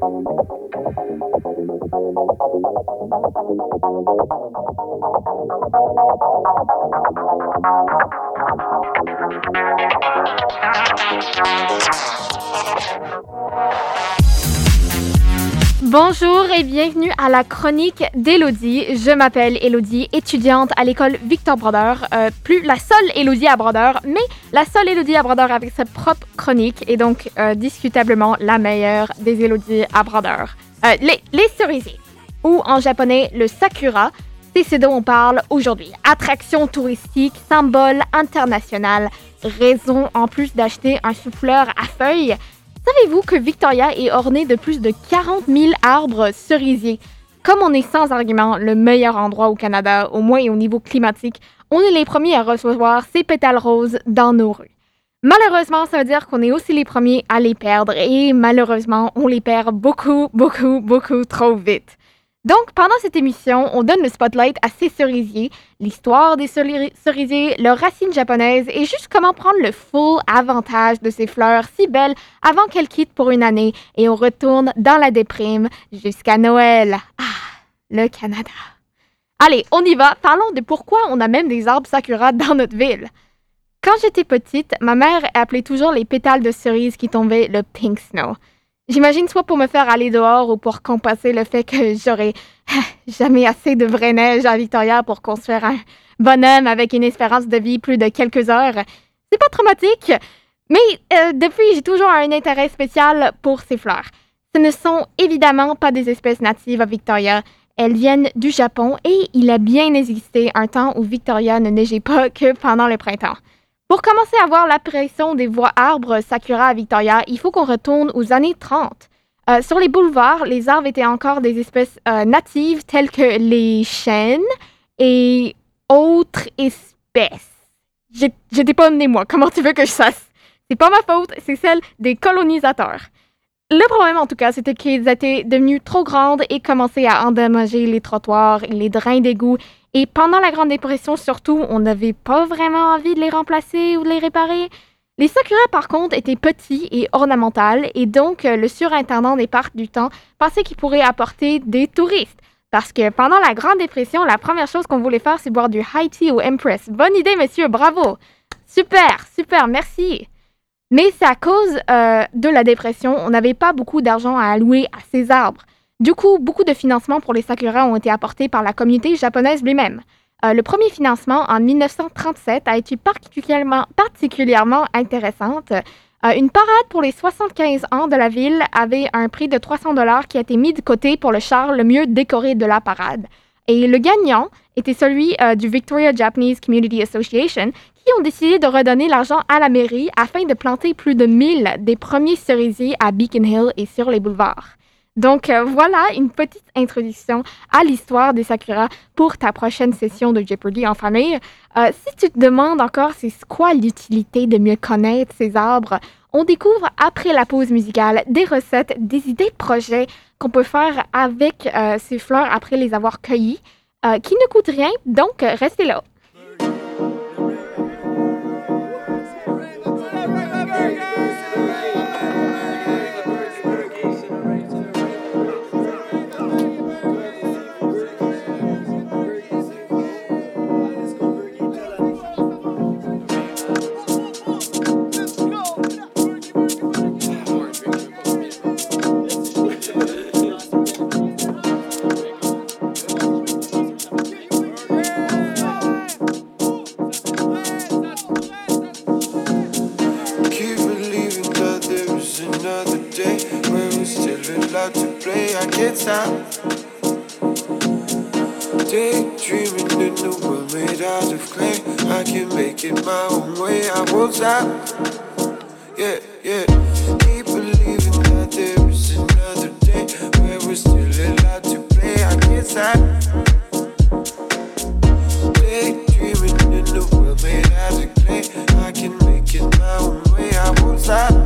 Thank you. Bonjour et bienvenue à la chronique d'Élodie. Je m'appelle Élodie, étudiante à l'école Victor Brodeur. Euh, plus la seule Élodie à Brodeur, mais la seule Élodie à Brodeur avec sa propre chronique et donc euh, discutablement la meilleure des Élodies à Brodeur. Euh, les, les cerisiers, ou en japonais le sakura, c'est ce dont on parle aujourd'hui. Attraction touristique, symbole international, raison en plus d'acheter un souffleur à feuilles. Savez-vous que Victoria est ornée de plus de 40 000 arbres cerisiers? Comme on est sans argument le meilleur endroit au Canada, au moins au niveau climatique, on est les premiers à recevoir ces pétales roses dans nos rues. Malheureusement, ça veut dire qu'on est aussi les premiers à les perdre et malheureusement, on les perd beaucoup, beaucoup, beaucoup trop vite. Donc, pendant cette émission, on donne le spotlight à ces cerisiers, l'histoire des cerisiers, leurs racines japonaises et juste comment prendre le full avantage de ces fleurs si belles avant qu'elles quittent pour une année et on retourne dans la déprime jusqu'à Noël. Ah, le Canada. Allez, on y va. Parlons de pourquoi on a même des arbres sakura dans notre ville. Quand j'étais petite, ma mère appelait toujours les pétales de cerises qui tombaient le pink snow. J'imagine soit pour me faire aller dehors ou pour compenser le fait que j'aurais jamais assez de vraie neige à Victoria pour construire un bonhomme avec une espérance de vie plus de quelques heures. C'est pas traumatique, mais euh, depuis, j'ai toujours un intérêt spécial pour ces fleurs. Ce ne sont évidemment pas des espèces natives à Victoria. Elles viennent du Japon et il a bien existé un temps où Victoria ne neigeait pas que pendant le printemps. Pour commencer à voir l'apparition des voies arbres Sakura à Victoria, il faut qu'on retourne aux années 30. Euh, sur les boulevards, les arbres étaient encore des espèces euh, natives telles que les chênes et autres espèces. J'étais pas né moi, comment tu veux que je sache? C'est pas ma faute, c'est celle des colonisateurs. Le problème, en tout cas, c'était qu'ils étaient devenus trop grandes et commençaient à endommager les trottoirs, les drains d'égout et pendant la Grande Dépression, surtout, on n'avait pas vraiment envie de les remplacer ou de les réparer. Les sakura, par contre, étaient petits et ornementaux, et donc euh, le surintendant des parcs du temps pensait qu'ils pourraient apporter des touristes. Parce que pendant la Grande Dépression, la première chose qu'on voulait faire, c'est boire du high tea au Empress. Bonne idée, monsieur, bravo! Super, super, merci! Mais c'est à cause euh, de la dépression, on n'avait pas beaucoup d'argent à allouer à ces arbres. Du coup, beaucoup de financements pour les sakura ont été apportés par la communauté japonaise lui-même. Euh, le premier financement en 1937 a été particulièrement, particulièrement intéressante. Euh, une parade pour les 75 ans de la ville avait un prix de 300 dollars qui a été mis de côté pour le char le mieux décoré de la parade. Et le gagnant était celui euh, du Victoria Japanese Community Association qui ont décidé de redonner l'argent à la mairie afin de planter plus de 1000 des premiers cerisiers à Beacon Hill et sur les boulevards. Donc euh, voilà une petite introduction à l'histoire des Sakura pour ta prochaine session de Jeopardy en famille. Euh, si tu te demandes encore c'est quoi l'utilité de mieux connaître ces arbres, on découvre après la pause musicale des recettes, des idées de projets qu'on peut faire avec euh, ces fleurs après les avoir cueillies, qui ne coûtent rien, donc restez là. daydreaming in a world made out of clay. I can make it my own way. I won't stop. Yeah, yeah. Keep believing that there is another day where we're still allowed to play. I can't stop. Daydreaming in a world made out of clay. I can make it my own way. I won't stop.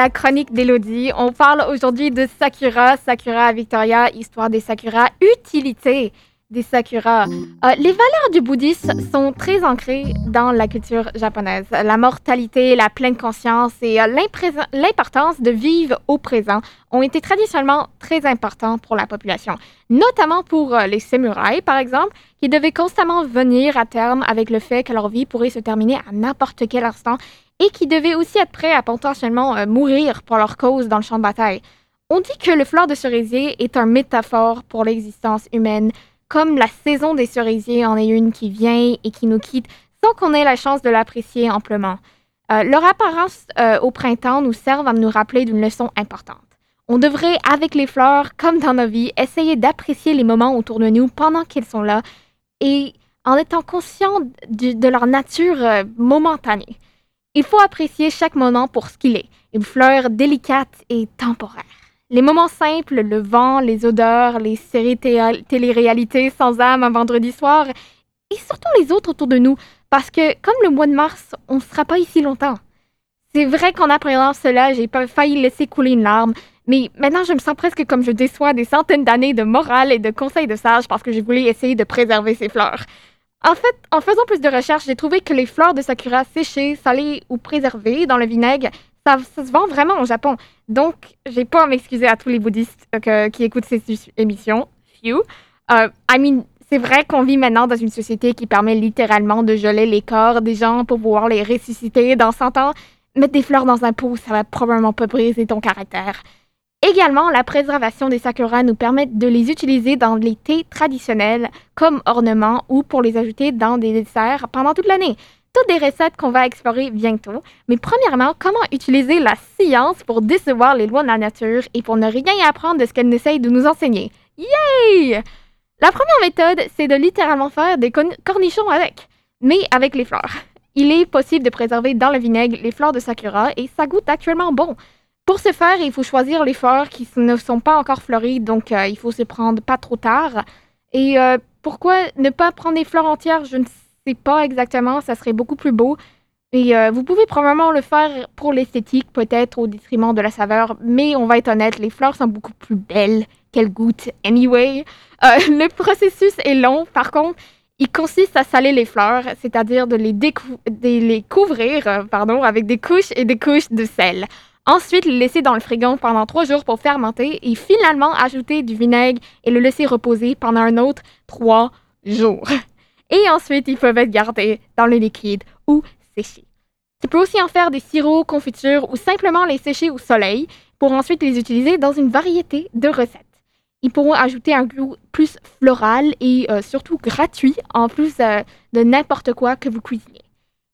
La chronique d'Elodie. On parle aujourd'hui de Sakura, Sakura Victoria, histoire des Sakura, utilité des Sakura. Euh, les valeurs du bouddhisme sont très ancrées dans la culture japonaise. La mortalité, la pleine conscience et euh, l'importance de vivre au présent ont été traditionnellement très importants pour la population, notamment pour euh, les samouraïs, par exemple, qui devaient constamment venir à terme avec le fait que leur vie pourrait se terminer à n'importe quel instant et qui devaient aussi être prêts à potentiellement mourir pour leur cause dans le champ de bataille. On dit que le fleur de cerisier est un métaphore pour l'existence humaine, comme la saison des cerisiers en est une qui vient et qui nous quitte sans qu'on ait la chance de l'apprécier amplement. Euh, leur apparence euh, au printemps nous sert à nous rappeler d'une leçon importante. On devrait, avec les fleurs, comme dans nos vies, essayer d'apprécier les moments autour de nous pendant qu'elles sont là et en étant conscient de, leur nature euh, momentanée. Il faut apprécier chaque moment pour ce qu'il est, une fleur délicate et temporaire. Les moments simples, le vent, les odeurs, les séries télé-réalités sans âme un vendredi soir, et surtout les autres autour de nous, parce que comme le mois de mars, on ne sera pas ici longtemps. C'est vrai qu'en apprenant cela, j'ai failli laisser couler une larme, mais maintenant je me sens presque comme je déçois des centaines d'années de morale et de conseils de sages parce que j'ai voulu essayer de préserver ces fleurs. En fait, en faisant plus de recherches, j'ai trouvé que les fleurs de sakura séchées, salées ou préservées dans le vinaigre ça, se vend vraiment au Japon. Donc, j'ai pas à m'excuser à tous les bouddhistes euh, qui écoutent ces émissions. Few. Euh, I mean, c'est vrai qu'on vit maintenant dans une société qui permet littéralement de geler les corps des gens pour pouvoir les ressusciter dans 100 ans. Mettre des fleurs dans un pot, ça va probablement pas briser ton caractère. Également, la préservation des sakuras nous permet de les utiliser dans les thés traditionnels comme ornements ou pour les ajouter dans des desserts pendant toute l'année toutes des recettes qu'on va explorer bientôt. Mais premièrement, comment utiliser la science pour décevoir les lois de la nature et pour ne rien apprendre de ce qu'elle essaye de nous enseigner? Yay! La première méthode, c'est de littéralement faire des cornichons avec, mais avec les fleurs. Il est possible de préserver dans le vinaigre les fleurs de sakura et ça goûte actuellement bon. Pour ce faire, il faut choisir les fleurs qui ne sont pas encore fleuries, donc euh, il faut se prendre pas trop tard. Et euh, pourquoi ne pas prendre des fleurs entières? Je ne sais pas exactement, ça serait beaucoup plus beau. Et euh, vous pouvez probablement le faire pour l'esthétique, peut-être au détriment de la saveur, mais on va être honnête, les fleurs sont beaucoup plus belles qu'elles goûtent anyway. Le processus est long, par contre, il consiste à saler les fleurs, c'est-à-dire de les, de les couvrir pardon, avec des couches et des couches de sel. Ensuite, le laisser dans le frigo pendant trois jours pour fermenter et finalement ajouter du vinaigre et le laisser reposer pendant un autre trois jours et ensuite ils peuvent être gardés dans le liquide ou séchés. Tu peux aussi en faire des sirops, confitures ou simplement les sécher au soleil pour ensuite les utiliser dans une variété de recettes. Ils pourront ajouter un goût plus floral et euh, surtout gratuit en plus euh, de n'importe quoi que vous cuisinez.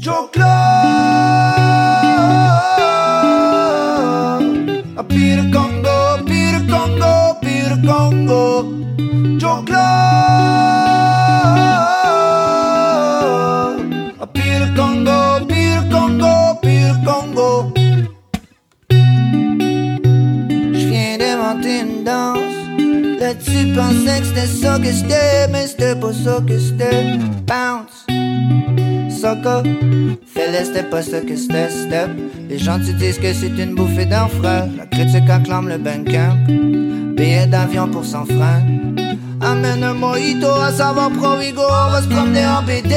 Joe. A Peter Congo, Peter Congo, Peter Congo. Joe Claude. Peter Congo, Peter Congo, Peter Congo. Je viens d'inventer une danse. Là, tu pensais que c'était ça que c'était, mais c'était pas ça que c'était. Bounce. Soccer, fais c'était pas que c'était, step. Les gens te disent que c'est une bouffée d'enfre. La critique acclame le camp Billet d'avion pour son frein. Amène un mojito à savoir Provigo, on va se promener en BD.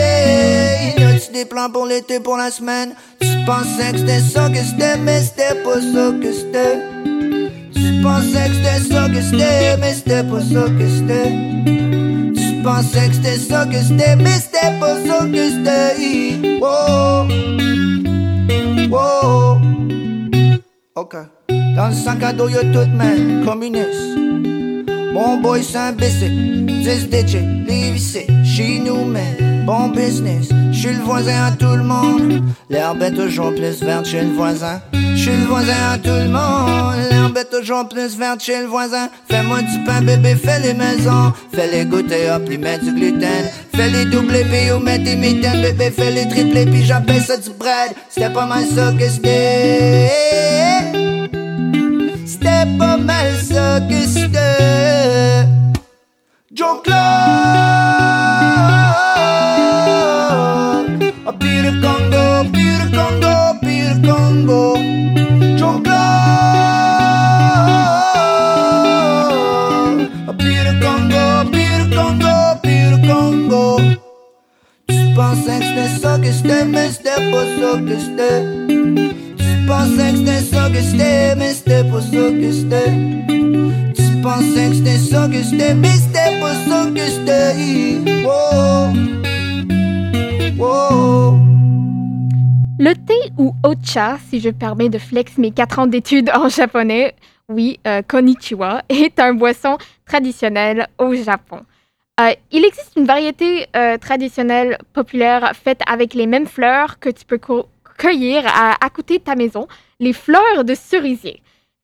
Y a-tu des plans pour l'été, pour la semaine? Tu pensais que c'était ça que c'était, mais c'était pas ça que c'était. Tu pensais que c'était ça que c'était, mais c'était pas ça que c'était. Pensais que c'était ça que c'était, mais c'était pas ça que c'était. Wow. Wow. Ok. Dans le sac à dos, y'a tout, man. Communiste. Bon boy, c'est un 10 digits, les vissés, chez nous, man. Bon business, suis le voisin à tout le monde. L'herbe est toujours plus verte chez le voisin. Je suis le voisin à tout le monde. L'herbe est toujours plus verte chez le voisin. Fais-moi du pain, bébé, fais les maisons. Fais les goûter, hop, lui mettre du gluten. Fais les doubler, puis ou mettre des mitaines. Bébé, fais les tripler, puis j'appelle ça du bread. C'était pas mal ça que c'était. C'était pas mal ça que c'était. Joe. A Peter Congo, Peter Congo, Peter Congo. Joe Clark. A Peter Congo, Peter Congo, Peter Congo. Tu pensais que c'était ça que c'était, mais c'était pas ça que c'était. Tu pensais que c'était ça que c'était, mais c'était pas ça que c'était. Tu pensais que c'était ça que c'était, mais c'était pas ça que c'était. Oh. oh. Le thé ou ocha, si je permets de flex mes 4 ans d'études en japonais, oui, euh, konnichiwa, est un boisson traditionnel au Japon. Euh, il existe une variété euh, traditionnelle populaire faite avec les mêmes fleurs que tu peux cueillir à, à côté de ta maison, les fleurs de cerisier.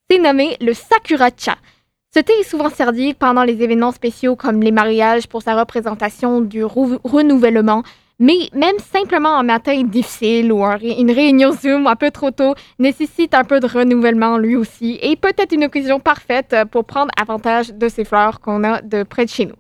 C'est nommé le sakura-cha. Ce thé est souvent servi pendant les événements spéciaux comme les mariages pour sa représentation du renouvellement, mais même simplement un matin difficile ou une réunion Zoom un peu trop tôt nécessite un peu de renouvellement lui aussi et peut-être une occasion parfaite pour prendre avantage de ces fleurs qu'on a de près de chez nous.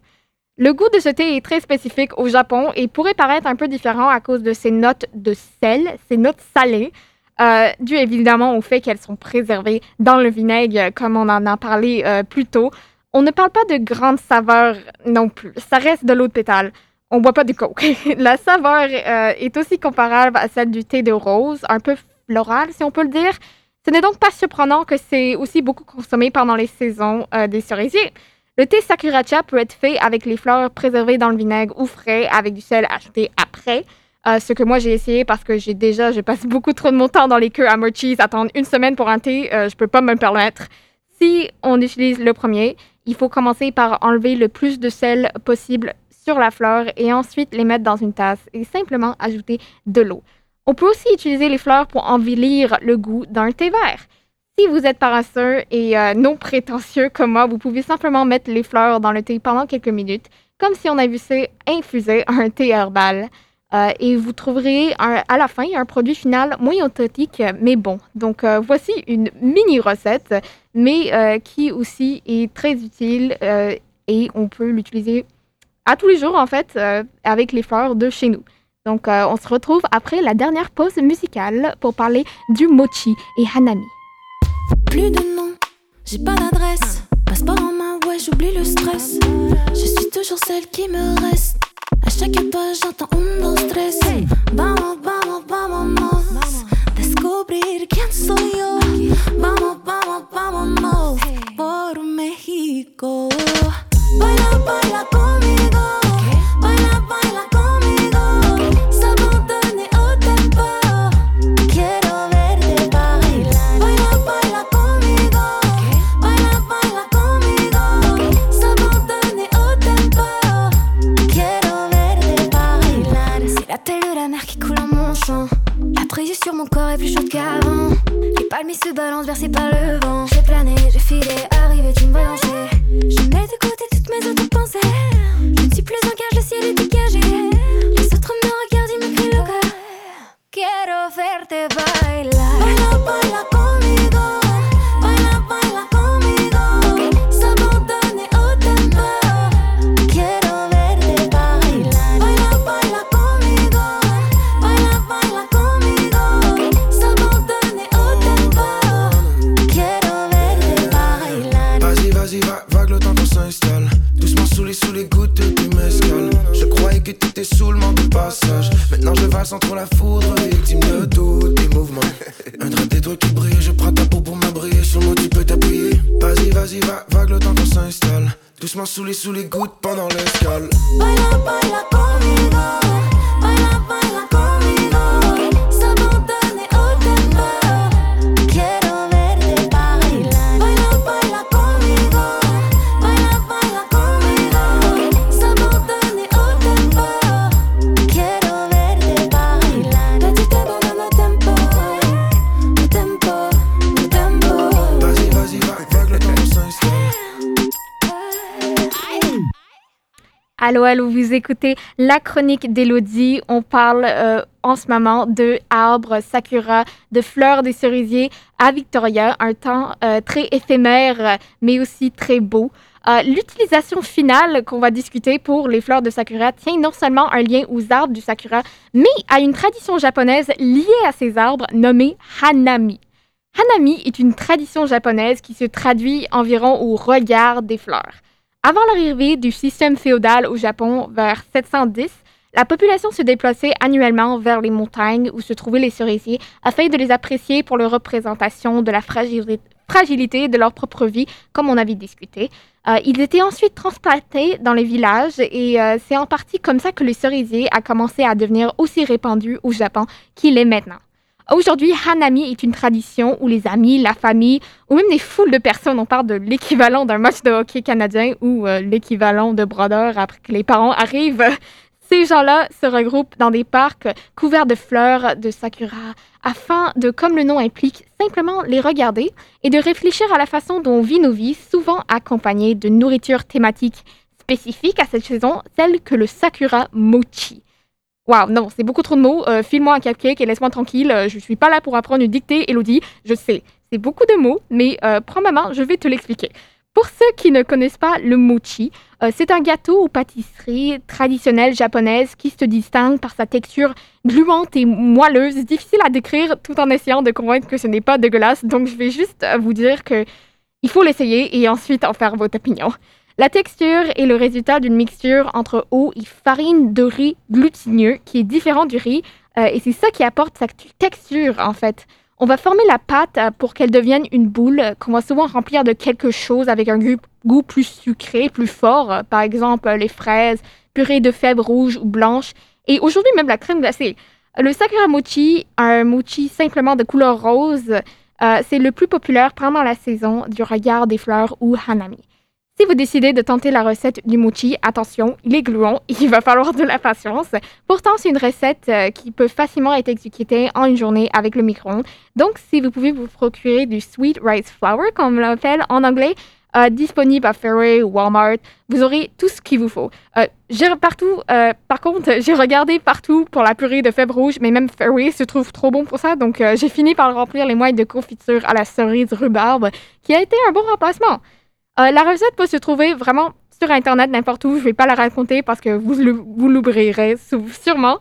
Le goût de ce thé est très spécifique au Japon et pourrait paraître un peu différent à cause de ses notes de sel, ses notes salées, euh, dû évidemment au fait qu'elles sont préservées dans le vinaigre, comme on en a parlé euh, plus tôt. On ne parle pas de grande saveur non plus. Ça reste de l'eau de pétale. On boit pas du coke. La saveur euh, est aussi comparable à celle du thé de rose, un peu floral si on peut le dire. Ce n'est donc pas surprenant que c'est aussi beaucoup consommé pendant les saisons euh, des cerisiers. Le thé sakuracha peut être fait avec les fleurs préservées dans le vinaigre ou frais avec du sel ajouté après. Euh, ce que moi j'ai essayé parce que j'ai déjà, je passe beaucoup trop de mon temps dans les queues à Murchie's, attendre une semaine pour un thé, je peux pas me le permettre. Si on utilise le premier, il faut commencer par enlever le plus de sel possible sur la fleur et ensuite les mettre dans une tasse et simplement ajouter de l'eau. On peut aussi utiliser les fleurs pour embellir le goût d'un thé vert. Si vous êtes paresseux et euh, non prétentieux comme moi, vous pouvez simplement mettre les fleurs dans le thé pendant quelques minutes, comme si on avait infusé un thé herbal. Euh, et vous trouverez à la fin un produit final moins authentique, mais bon. Donc euh, voici une mini recette, mais qui aussi est très utile et on peut l'utiliser à tous les jours en fait euh, avec les fleurs de chez nous. Donc euh, on se retrouve après la dernière pause musicale pour parler du mochi et hanami. Plus de nom, j'ai pas d'adresse. Passeport en main, ouais, j'oublie le stress. Je suis toujours celle qui me reste. À chaque pas, j'entends un, dos, tres. Vamos, vamos, vámonos. Descubrir quién soy yo. Vamos, vamos, vámonos. Vas-y, va, vague le temps qu'on s'installe. Doucement sous les, sous les gouttes pendant l'escale. Baila, baila. Allô, allô, vous écoutez la chronique d'Elodie. On parle euh, en ce moment de arbres, sakura, de fleurs des cerisiers à Victoria, un temps euh, très éphémère, mais aussi très beau. Euh, l'utilisation finale qu'on va discuter pour les fleurs de sakura tient non seulement un lien aux arbres du sakura, mais à une tradition japonaise liée à ces arbres nommée hanami. Hanami est une tradition japonaise qui se traduit environ au regard des fleurs. Avant l'arrivée du système féodal au Japon vers 710, la population se déplaçait annuellement vers les montagnes où se trouvaient les cerisiers afin de les apprécier pour leur représentation de la fragilité de leur propre vie, comme on avait discuté. Euh, ils étaient ensuite transplantés dans les villages et euh, c'est en partie comme ça que le cerisier a commencé à devenir aussi répandu au Japon qu'il est maintenant. Aujourd'hui, Hanami est une tradition où les amis, la famille ou même des foules de personnes, on parle de l'équivalent d'un match de hockey canadien ou euh, l'équivalent de brodeur après que les parents arrivent. Ces gens-là se regroupent dans des parcs couverts de fleurs de sakura afin de, comme le nom implique, simplement les regarder et de réfléchir à la façon dont on vit nos vies, souvent accompagnées de nourriture thématique spécifique à cette saison, telle que le sakura mochi. Waouh, non, c'est beaucoup trop de mots. Euh, File-moi un cupcake et laisse-moi tranquille. Euh, je suis pas là pour apprendre une dictée, Elodie. Je sais, c'est beaucoup de mots, mais euh, prends ma main, je vais te l'expliquer. Pour ceux qui ne connaissent pas le mochi, euh, c'est un gâteau ou pâtisserie traditionnelle japonaise qui se distingue par sa texture gluante et moelleuse, difficile à décrire tout en essayant de convaincre que ce n'est pas dégueulasse. Donc je vais juste vous dire que il faut l'essayer et ensuite en faire votre opinion. La texture est le résultat d'une mixture entre eau et farine de riz glutineux qui est différent du riz euh, et c'est ça qui apporte sa texture en fait. On va former la pâte euh, pour qu'elle devienne une boule qu'on va souvent remplir de quelque chose avec un goût plus sucré, plus fort, euh, par exemple les fraises, purée de fèves rouges ou blanches et aujourd'hui même la crème glacée. Le sakura mochi, un mochi simplement de couleur rose, c'est le plus populaire pendant la saison du regard des fleurs ou hanami. Si vous décidez de tenter la recette du mochi, attention, il est gluant, il va falloir de la patience. Pourtant, c'est une recette euh, qui peut facilement être exécutée en une journée avec le micro-ondes. Donc, si vous pouvez vous procurer du sweet rice flour, comme on l'appelle en anglais, euh, disponible à Fairway ou Walmart, vous aurez tout ce qu'il vous faut. Euh, partout, par contre, j'ai regardé partout pour la purée de fèves rouges, mais même Fairway se trouve trop bon pour ça, donc j'ai fini par remplir les moelles de confiture à la cerise rhubarbe, qui a été un bon remplacement. Euh, la recette peut se trouver vraiment sur Internet, n'importe où. Je ne vais pas la raconter parce que vous, l'oublierez sûrement.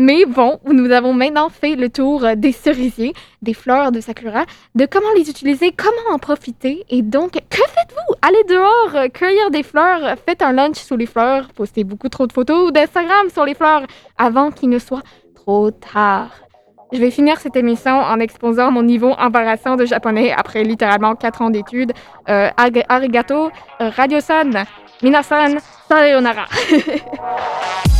Mais bon, nous avons maintenant fait le tour euh, des cerisiers, des fleurs de sakura, de comment les utiliser, comment en profiter. Et donc, que faites-vous? Allez dehors, euh, cueillir des fleurs, faites un lunch sous les fleurs, postez beaucoup trop de photos d'Instagram sur les fleurs avant qu'il ne soit trop tard. Je vais finir cette émission en exposant mon niveau embarrassant de japonais après littéralement 4 ans d'études. Euh, arigato, euh, radio-san, minasan, sayonara.